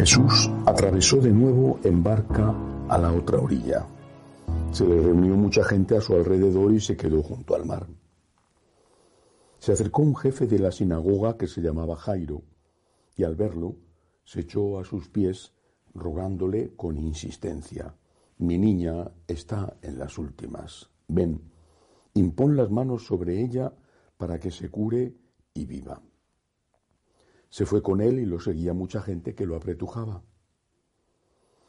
Jesús atravesó de nuevo en barca a la otra orilla. Se le reunió mucha gente a su alrededor y se quedó junto al mar. Se acercó un jefe de la sinagoga que se llamaba Jairo, y al verlo se echó a sus pies rogándole con insistencia, mi niña está en las últimas, ven, impón las manos sobre ella para que se cure y viva. Se fue con él y lo seguía mucha gente que lo apretujaba.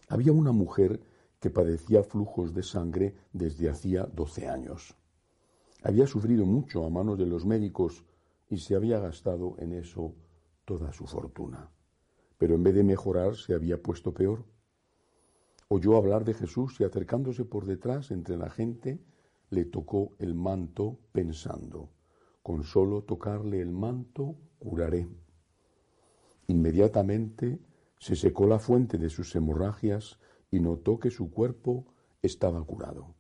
Había una mujer que padecía flujos de sangre desde hacía doce años. Había sufrido mucho a manos de los médicos y se había gastado en eso toda su fortuna. Pero en vez de mejorar se había puesto peor. Oyó hablar de Jesús y acercándose por detrás entre la gente, le tocó el manto pensando, con solo tocarle el manto curaré. Inmediatamente se secó la fuente de sus hemorragias y notó que su cuerpo estaba curado.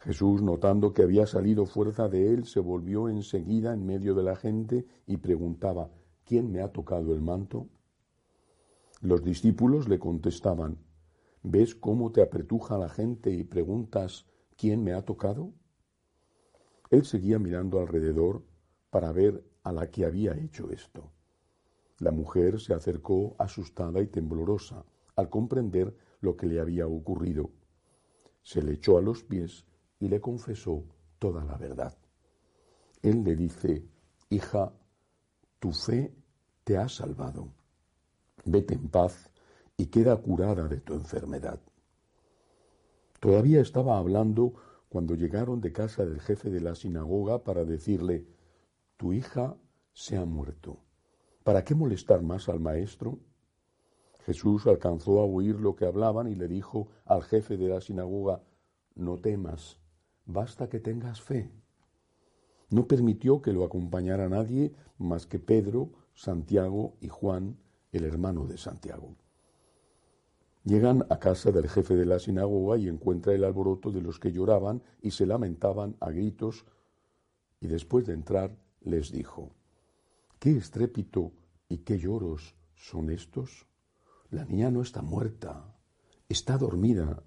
Jesús, notando que había salido fuerza de él, se volvió enseguida en medio de la gente y preguntaba, ¿quién me ha tocado el manto? Los discípulos le contestaban, ¿ves cómo te apretuja la gente y preguntas, ¿quién me ha tocado? Él seguía mirando alrededor para ver a la que había hecho esto. La mujer se acercó asustada y temblorosa al comprender lo que le había ocurrido. Se le echó a los pies y le confesó toda la verdad. Él le dice, hija, tu fe te ha salvado. Vete en paz y queda curada de tu enfermedad. Todavía estaba hablando cuando llegaron de casa del jefe de la sinagoga para decirle, tu hija se ha muerto ¿Para qué molestar más al maestro? Jesús alcanzó a oír lo que hablaban y le dijo al jefe de la sinagoga, no temas, basta que tengas fe. No permitió que lo acompañara nadie más que Pedro, Santiago y Juan, el hermano de Santiago. Llegan a casa del jefe de la sinagoga y encuentra el alboroto de los que lloraban y se lamentaban a gritos, y después de entrar les dijo, ¿Qué estrépito y qué lloros son estos? La niña no está muerta, está dormida.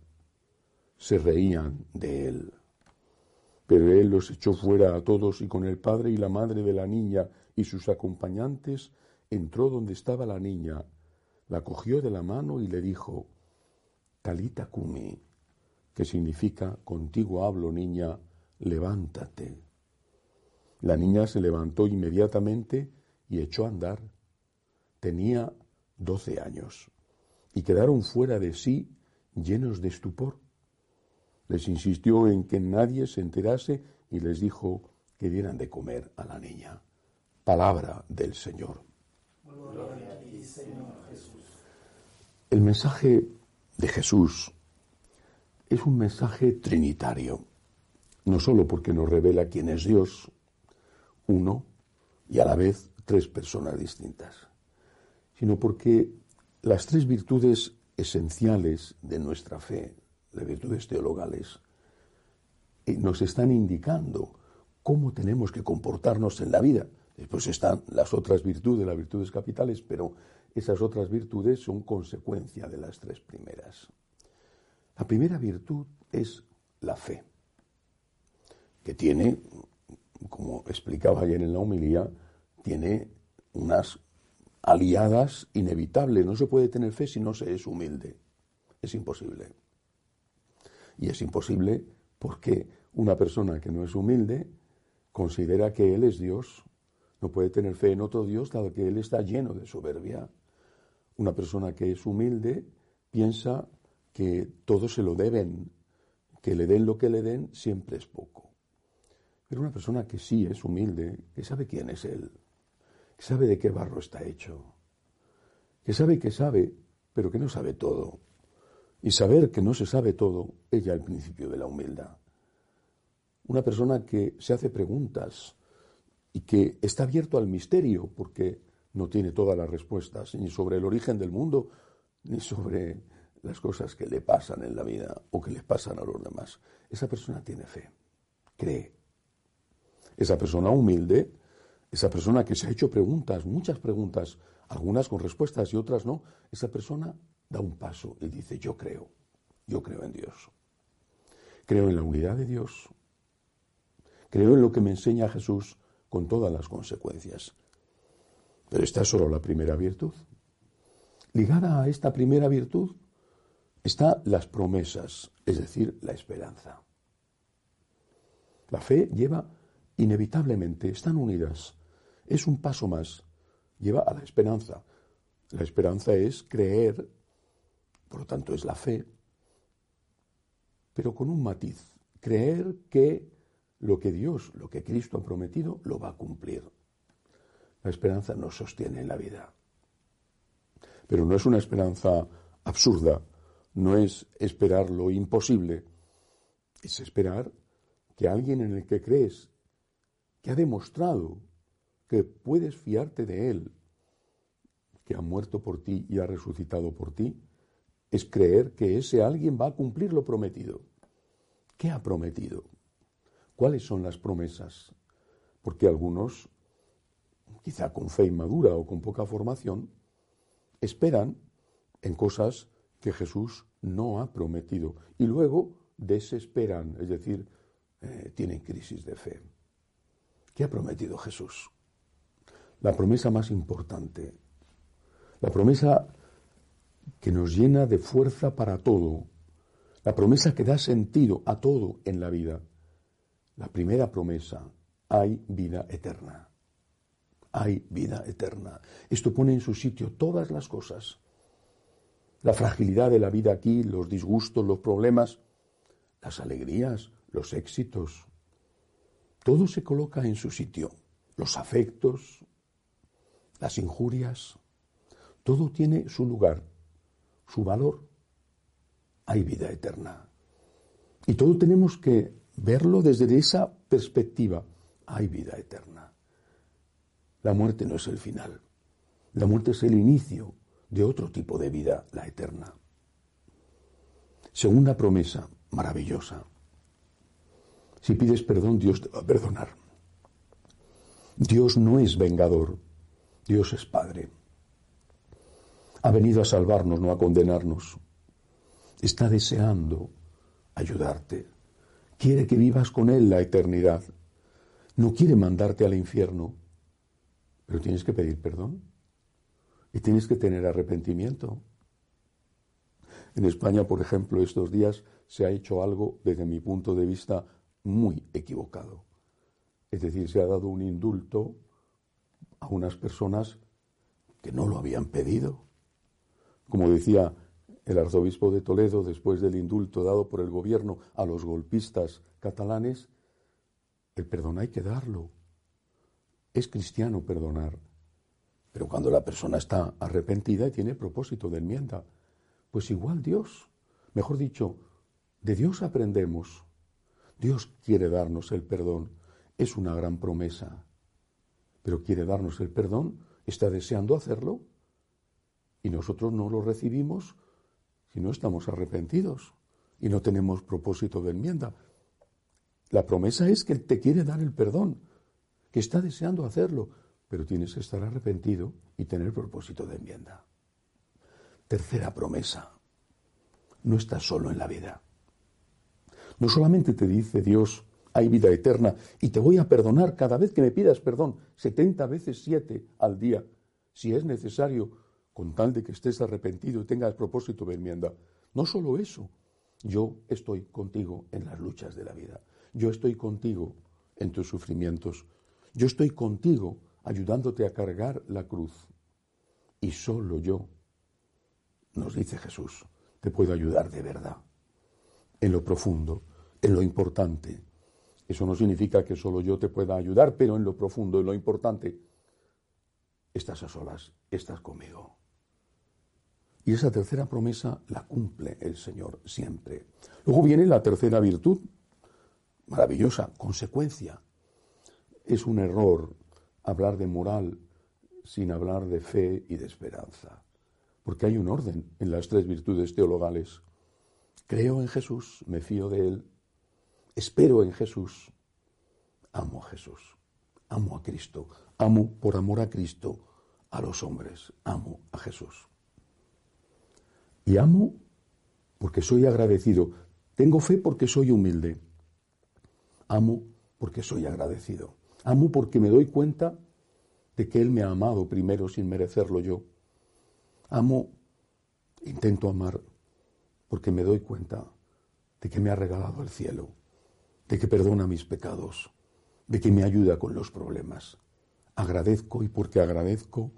Se reían de él. Pero él los echó fuera a todos y con el padre y la madre de la niña y sus acompañantes entró donde estaba la niña, la cogió de la mano y le dijo, Talita Kumi, que significa contigo hablo niña, levántate. La niña se levantó inmediatamente y echó a andar. Tenía doce años y quedaron fuera de sí llenos de estupor. Les insistió en que nadie se enterase y les dijo que dieran de comer a la niña. Palabra del Señor. El mensaje de Jesús es un mensaje trinitario, no solo porque nos revela quién es Dios, uno, y a la vez tres personas distintas, sino porque las tres virtudes esenciales de nuestra fe, las virtudes teologales, eh, nos están indicando cómo tenemos que comportarnos en la vida. Después están las otras virtudes, las virtudes capitales, pero esas otras virtudes son consecuencia de las tres primeras. La primera virtud es la fe, que tiene, como explicaba ayer en la homilía, tiene unas aliadas inevitables. No se puede tener fe si no se es humilde. Es imposible. Y es imposible porque una persona que no es humilde considera que Él es Dios. No puede tener fe en otro Dios dado que Él está lleno de soberbia. Una persona que es humilde piensa que todo se lo deben, que le den lo que le den siempre es poco. Pero una persona que sí es humilde, que sabe quién es Él, que sabe de qué barro está hecho, que sabe que sabe, pero que no sabe todo. Y saber que no se sabe todo es ya el principio de la humildad. Una persona que se hace preguntas y que está abierto al misterio porque no tiene todas las respuestas ni sobre el origen del mundo ni sobre las cosas que le pasan en la vida o que le pasan a los demás. Esa persona tiene fe, cree. Esa persona humilde esa persona que se ha hecho preguntas, muchas preguntas, algunas con respuestas y otras no, esa persona da un paso y dice, yo creo, yo creo en Dios. Creo en la unidad de Dios. Creo en lo que me enseña Jesús con todas las consecuencias. Pero esta es solo la primera virtud. Ligada a esta primera virtud están las promesas, es decir, la esperanza. La fe lleva inevitablemente, están unidas es un paso más, lleva a la esperanza. La esperanza es creer, por lo tanto es la fe, pero con un matiz, creer que lo que Dios, lo que Cristo ha prometido, lo va a cumplir. La esperanza nos sostiene en la vida. Pero no es una esperanza absurda, no es esperar lo imposible, es esperar que alguien en el que crees, que ha demostrado que puedes fiarte de Él, que ha muerto por ti y ha resucitado por ti, es creer que ese alguien va a cumplir lo prometido. ¿Qué ha prometido? ¿Cuáles son las promesas? Porque algunos, quizá con fe inmadura o con poca formación, esperan en cosas que Jesús no ha prometido y luego desesperan, es decir, eh, tienen crisis de fe. ¿Qué ha prometido Jesús? La promesa más importante, la promesa que nos llena de fuerza para todo, la promesa que da sentido a todo en la vida. La primera promesa, hay vida eterna. Hay vida eterna. Esto pone en su sitio todas las cosas. La fragilidad de la vida aquí, los disgustos, los problemas, las alegrías, los éxitos. Todo se coloca en su sitio. Los afectos, las injurias, todo tiene su lugar, su valor. Hay vida eterna. Y todo tenemos que verlo desde esa perspectiva. Hay vida eterna. La muerte no es el final. La muerte es el inicio de otro tipo de vida, la eterna. Segunda promesa, maravillosa. Si pides perdón, Dios te va a perdonar. Dios no es vengador. Dios es Padre. Ha venido a salvarnos, no a condenarnos. Está deseando ayudarte. Quiere que vivas con Él la eternidad. No quiere mandarte al infierno. Pero tienes que pedir perdón. Y tienes que tener arrepentimiento. En España, por ejemplo, estos días se ha hecho algo, desde mi punto de vista, muy equivocado. Es decir, se ha dado un indulto a unas personas que no lo habían pedido. Como decía el arzobispo de Toledo después del indulto dado por el gobierno a los golpistas catalanes, el perdón hay que darlo. Es cristiano perdonar. Pero cuando la persona está arrepentida y tiene propósito de enmienda, pues igual Dios, mejor dicho, de Dios aprendemos. Dios quiere darnos el perdón. Es una gran promesa pero quiere darnos el perdón, está deseando hacerlo, y nosotros no lo recibimos si no estamos arrepentidos y no tenemos propósito de enmienda. La promesa es que te quiere dar el perdón, que está deseando hacerlo, pero tienes que estar arrepentido y tener propósito de enmienda. Tercera promesa, no estás solo en la vida. No solamente te dice Dios, hay vida eterna y te voy a perdonar cada vez que me pidas perdón, 70 veces 7 al día, si es necesario, con tal de que estés arrepentido y tengas propósito de enmienda. No solo eso, yo estoy contigo en las luchas de la vida, yo estoy contigo en tus sufrimientos, yo estoy contigo ayudándote a cargar la cruz. Y solo yo, nos dice Jesús, te puedo ayudar de verdad, en lo profundo, en lo importante, eso no significa que solo yo te pueda ayudar, pero en lo profundo, en lo importante, estás a solas, estás conmigo. Y esa tercera promesa la cumple el Señor siempre. Luego viene la tercera virtud, maravillosa, consecuencia. Es un error hablar de moral sin hablar de fe y de esperanza, porque hay un orden en las tres virtudes teologales. Creo en Jesús, me fío de Él, espero en Jesús, amo a Jesús. amo a Cristo, amo por amor a Cristo a los hombres, amo a Jesús. Y amo porque soy agradecido. Tengo fe porque soy humilde. Amo porque soy agradecido. Amo porque me doy cuenta de que Él me ha amado primero sin merecerlo yo. Amo, intento amar porque me doy cuenta de que me ha regalado el cielo, de que perdona mis pecados, de que me ayuda con los problemas. Agradezco y porque agradezco,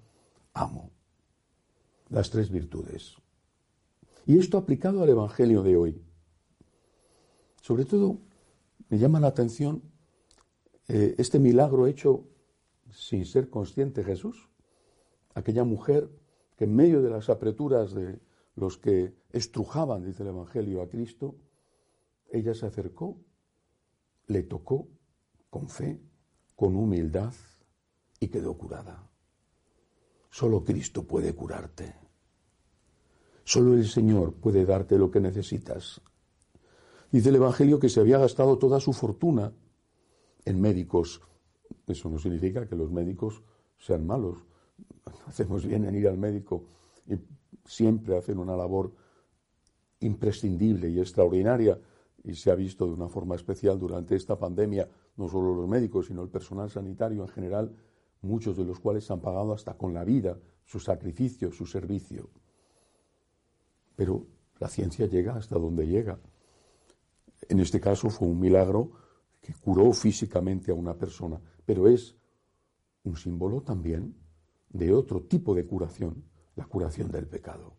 amo. Las tres virtudes. Y esto aplicado al Evangelio de hoy. Sobre todo, me llama la atención eh, este milagro hecho sin ser consciente Jesús. Aquella mujer que en medio de las apreturas de los que estrujaban, dice el Evangelio, a Cristo, ella se acercó, le tocó con fe, con humildad y quedó curada. Solo Cristo puede curarte. Solo el Señor puede darte lo que necesitas. Dice el Evangelio que se había gastado toda su fortuna en médicos. Eso no significa que los médicos sean malos. Hacemos bien en ir al médico y siempre hacen una labor imprescindible y extraordinaria y se ha visto de una forma especial durante esta pandemia, no solo los médicos, sino el personal sanitario en general, muchos de los cuales han pagado hasta con la vida su sacrificio, su servicio. Pero la ciencia llega hasta donde llega. En este caso fue un milagro que curó físicamente a una persona, pero es un símbolo también de otro tipo de curación, la curación del pecado.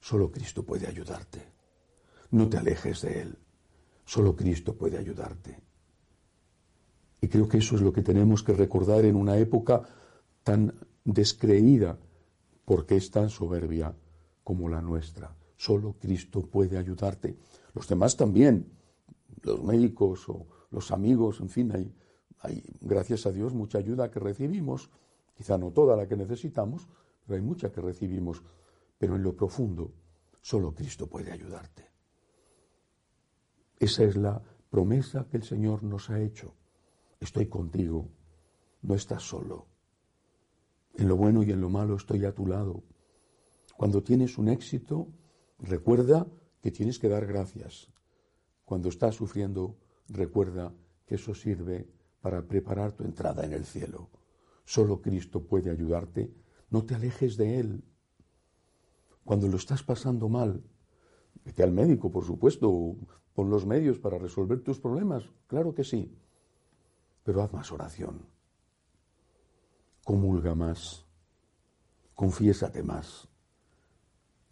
Solo Cristo puede ayudarte. No te alejes de Él. Solo Cristo puede ayudarte. Y creo que eso es lo que tenemos que recordar en una época tan descreída, porque es tan soberbia como la nuestra. Solo Cristo puede ayudarte. Los demás también, los médicos o los amigos, en fin, hay, hay, gracias a Dios, mucha ayuda que recibimos, quizá no toda la que necesitamos, pero hay mucha que recibimos. Pero en lo profundo, solo Cristo puede ayudarte. Esa es la promesa que el Señor nos ha hecho. Estoy contigo, no estás solo. En lo bueno y en lo malo estoy a tu lado. Cuando tienes un éxito, recuerda que tienes que dar gracias. Cuando estás sufriendo, recuerda que eso sirve para preparar tu entrada en el cielo. Solo Cristo puede ayudarte. No te alejes de Él. Cuando lo estás pasando mal, vete al médico, por supuesto, pon los medios para resolver tus problemas, claro que sí, pero haz más oración, comulga más, confiésate más,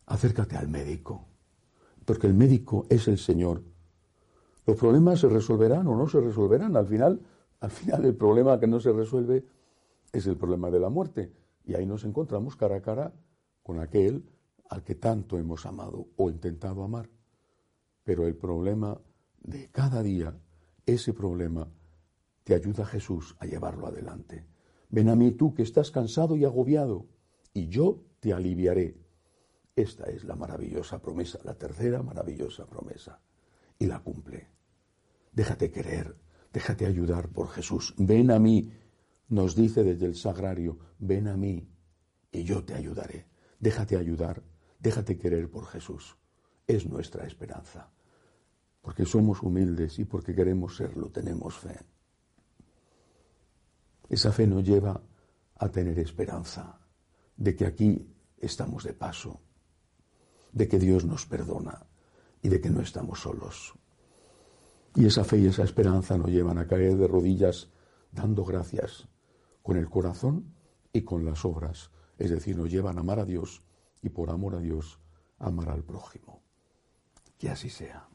acércate al médico, porque el médico es el Señor. Los problemas se resolverán o no se resolverán, al final, al final el problema que no se resuelve es el problema de la muerte, y ahí nos encontramos cara a cara con aquel al que tanto hemos amado o intentado amar. Pero el problema de cada día, ese problema, te ayuda Jesús a llevarlo adelante. Ven a mí tú que estás cansado y agobiado, y yo te aliviaré. Esta es la maravillosa promesa, la tercera maravillosa promesa, y la cumple. Déjate querer, déjate ayudar por Jesús. Ven a mí, nos dice desde el sagrario, ven a mí, y yo te ayudaré. Déjate ayudar, déjate querer por Jesús es nuestra esperanza. Porque somos humildes y porque queremos serlo, tenemos fe. Esa fe nos lleva a tener esperanza de que aquí estamos de paso, de que Dios nos perdona y de que no estamos solos. Y esa fe y esa esperanza nos llevan a caer de rodillas dando gracias con el corazón y con las obras. Es decir, nos llevan a amar a Dios y por amor a Dios amar al prójimo. Que así sea.